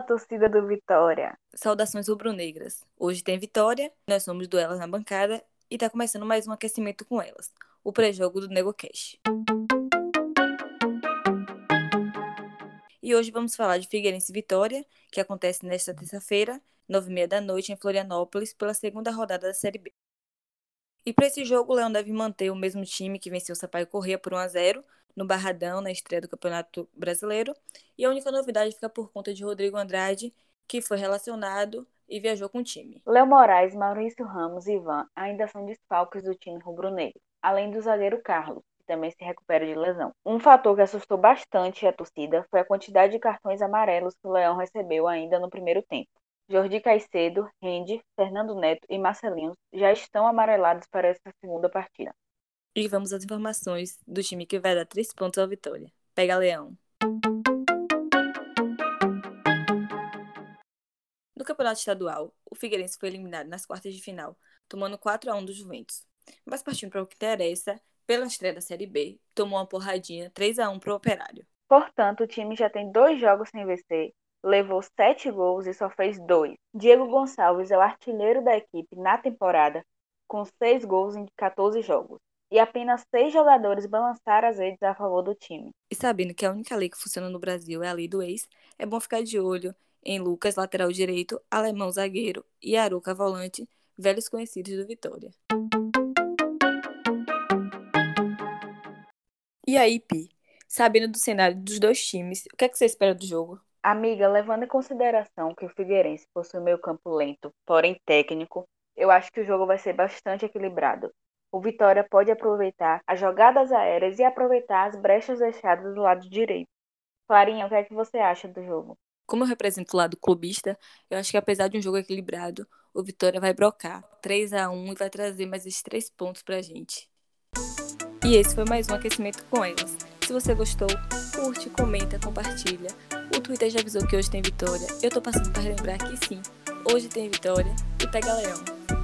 Fala, torcida do Vitória! Saudações rubro-negras. Hoje tem Vitória, nós somos do Elas na bancada e tá começando mais um aquecimento com elas, o pré-jogo do NegoCast. E hoje vamos falar de Figueirense Vitória, que acontece nesta terça-feira, nove e meia da noite, em Florianópolis, pela segunda rodada da Série B. E para esse jogo, o Leão deve manter o mesmo time que venceu o Sampaio Corrêa por 1 a 0 no Barradão, na estreia do Campeonato Brasileiro. E a única novidade fica por conta de Rodrigo Andrade, que foi relacionado e viajou com o time. Léo Moraes, Maurício Ramos e Ivan ainda são desfalques do time rubro-negro, além do zagueiro Carlos, que também se recupera de lesão. Um fator que assustou bastante a torcida foi a quantidade de cartões amarelos que o Leão recebeu ainda no primeiro tempo. Jordi Caicedo, Rende, Fernando Neto e Marcelinho já estão amarelados para essa segunda partida. E vamos às informações do time que vai dar três pontos ao Vitória. Pega Leão. No Campeonato Estadual, o Figueirense foi eliminado nas quartas de final, tomando 4 a 1 do Juventus. Mas partindo para o que interessa, pela estreia da Série B, tomou uma porradinha 3 a 1 para o Operário. Portanto, o time já tem dois jogos sem vencer, levou sete gols e só fez dois. Diego Gonçalves é o artilheiro da equipe na temporada, com seis gols em 14 jogos e apenas seis jogadores balançaram as redes a favor do time. E sabendo que a única lei que funciona no Brasil é a lei do ex, é bom ficar de olho em Lucas, lateral direito, Alemão zagueiro e Aruca volante, velhos conhecidos do Vitória. E aí, Pi, sabendo do cenário dos dois times, o que é que você espera do jogo? Amiga, levando em consideração que o Figueirense possui meio campo lento, porém técnico, eu acho que o jogo vai ser bastante equilibrado o Vitória pode aproveitar as jogadas aéreas e aproveitar as brechas deixadas do lado direito. Clarinha, o que é que você acha do jogo? Como eu represento o lado clubista, eu acho que apesar de um jogo equilibrado, o Vitória vai brocar 3 a 1 e vai trazer mais esses três pontos pra gente. E esse foi mais um aquecimento com elas. Se você gostou, curte, comenta, compartilha. O Twitter já avisou que hoje tem vitória. Eu tô passando para relembrar que sim, hoje tem vitória e pega leão.